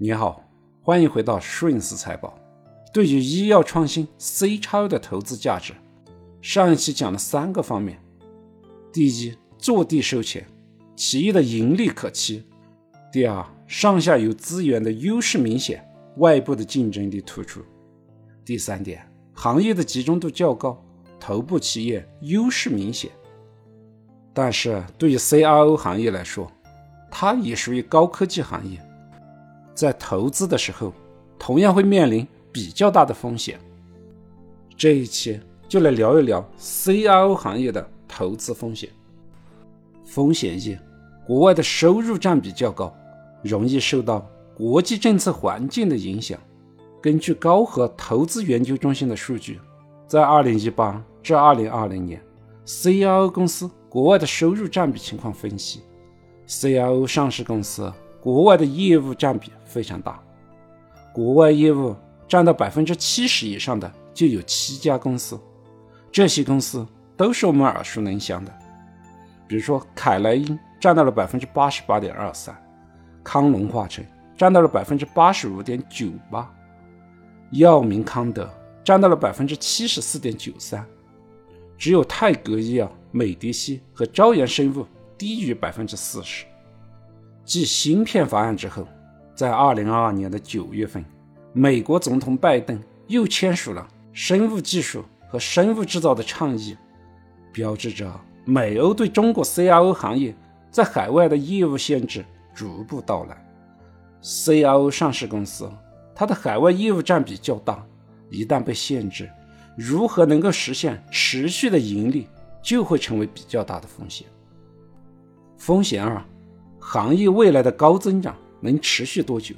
你好，欢迎回到顺思财宝。对于医药创新 C 超的投资价值，上一期讲了三个方面：第一，坐地收钱，企业的盈利可期；第二，上下游资源的优势明显，外部的竞争力突出；第三点，行业的集中度较高，头部企业优势明显。但是对于 CRO 行业来说，它也属于高科技行业，在投资的时候，同样会面临比较大的风险。这一期就来聊一聊 CRO 行业的投资风险。风险一，国外的收入占比较高，容易受到国际政策环境的影响。根据高和投资研究中心的数据，在2018至2020年，CRO 公司国外的收入占比情况分析。CRO 上市公司国外的业务占比非常大，国外业务占到百分之七十以上的就有七家公司，这些公司都是我们耳熟能详的，比如说凯莱英占到了百分之八十八点二三，康龙化成占到了百分之八十五点九八，药明康德占到了百分之七十四点九三，只有泰格医药、美迪西和朝阳生物。低于百分之四十。继芯片法案之后，在二零二二年的九月份，美国总统拜登又签署了生物技术和生物制造的倡议，标志着美欧对中国 CRO 行业在海外的业务限制逐步到来。CRO 上市公司，它的海外业务占比较大，一旦被限制，如何能够实现持续的盈利，就会成为比较大的风险。风险二，行业未来的高增长能持续多久？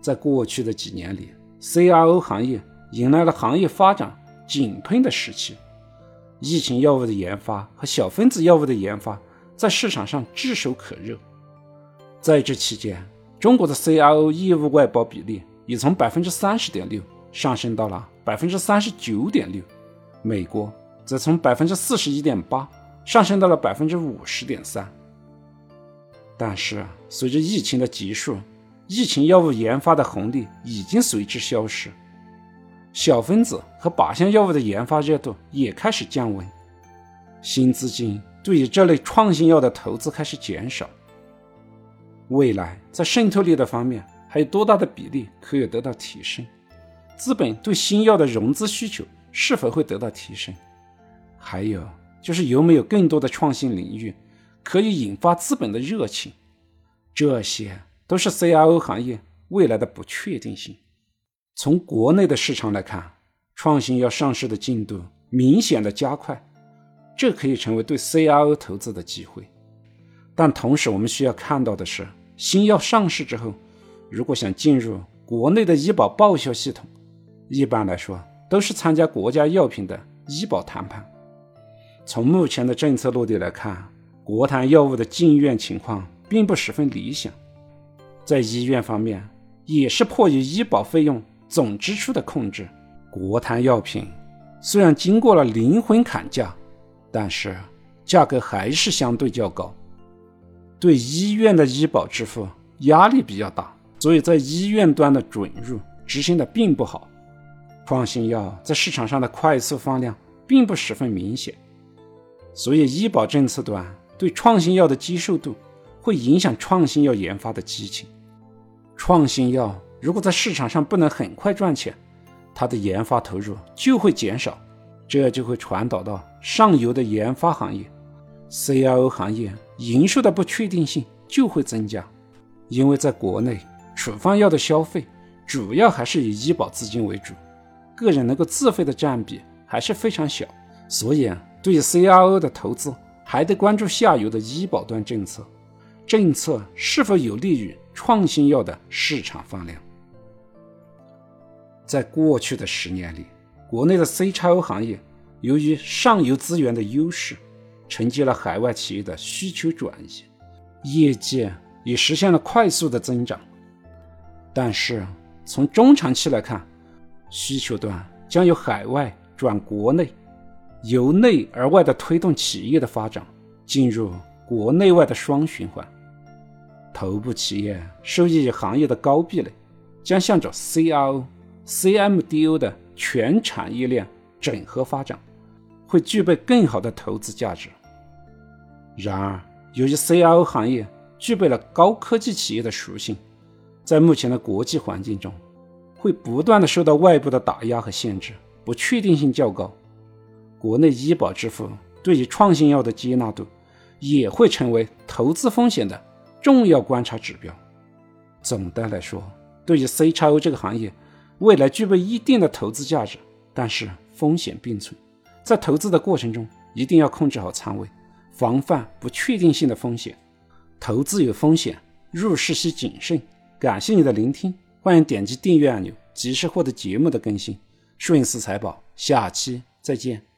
在过去的几年里，CRO 行业迎来了行业发展井喷的时期，疫情药物的研发和小分子药物的研发在市场上炙手可热。在这期间，中国的 CRO 业务外包比例已从百分之三十点六上升到了百分之三十九点六，美国则从百分之四十一点八。上升到了百分之五十点三，但是随着疫情的结束，疫情药物研发的红利已经随之消失，小分子和靶向药物的研发热度也开始降温，新资金对于这类创新药的投资开始减少。未来在渗透率的方面还有多大的比例可以得到提升？资本对新药的融资需求是否会得到提升？还有？就是有没有更多的创新领域可以引发资本的热情，这些都是 CRO 行业未来的不确定性。从国内的市场来看，创新药上市的进度明显的加快，这可以成为对 CRO 投资的机会。但同时，我们需要看到的是，新药上市之后，如果想进入国内的医保报销系统，一般来说都是参加国家药品的医保谈判。从目前的政策落地来看，国谈药物的进院情况并不十分理想。在医院方面，也是迫于医保费用总支出的控制，国谈药品虽然经过了灵魂砍价，但是价格还是相对较高，对医院的医保支付压力比较大，所以在医院端的准入执行的并不好。创新药在市场上的快速放量并不十分明显。所以，医保政策端对创新药的接受度会影响创新药研发的激情。创新药如果在市场上不能很快赚钱，它的研发投入就会减少，这就会传导到上游的研发行业，CRO 行业营收的不确定性就会增加。因为在国内，处方药的消费主要还是以医保资金为主，个人能够自费的占比还是非常小，所以。对于 CRO 的投资，还得关注下游的医保端政策，政策是否有利于创新药的市场放量。在过去的十年里，国内的 c x o 行业由于上游资源的优势，承接了海外企业的需求转移，业绩也实现了快速的增长。但是从中长期来看，需求端将由海外转国内。由内而外的推动企业的发展，进入国内外的双循环。头部企业受益于行业的高壁垒，将向着 CRO、CMDO 的全产业链整合发展，会具备更好的投资价值。然而，由于 CRO 行业具备了高科技企业的属性，在目前的国际环境中，会不断的受到外部的打压和限制，不确定性较高。国内医保支付对于创新药的接纳度，也会成为投资风险的重要观察指标。总的来说，对于 C 叉 O 这个行业，未来具备一定的投资价值，但是风险并存。在投资的过程中，一定要控制好仓位，防范不确定性的风险。投资有风险，入市需谨慎。感谢你的聆听，欢迎点击订阅按钮，及时获得节目的更新。顺思财宝，下期再见。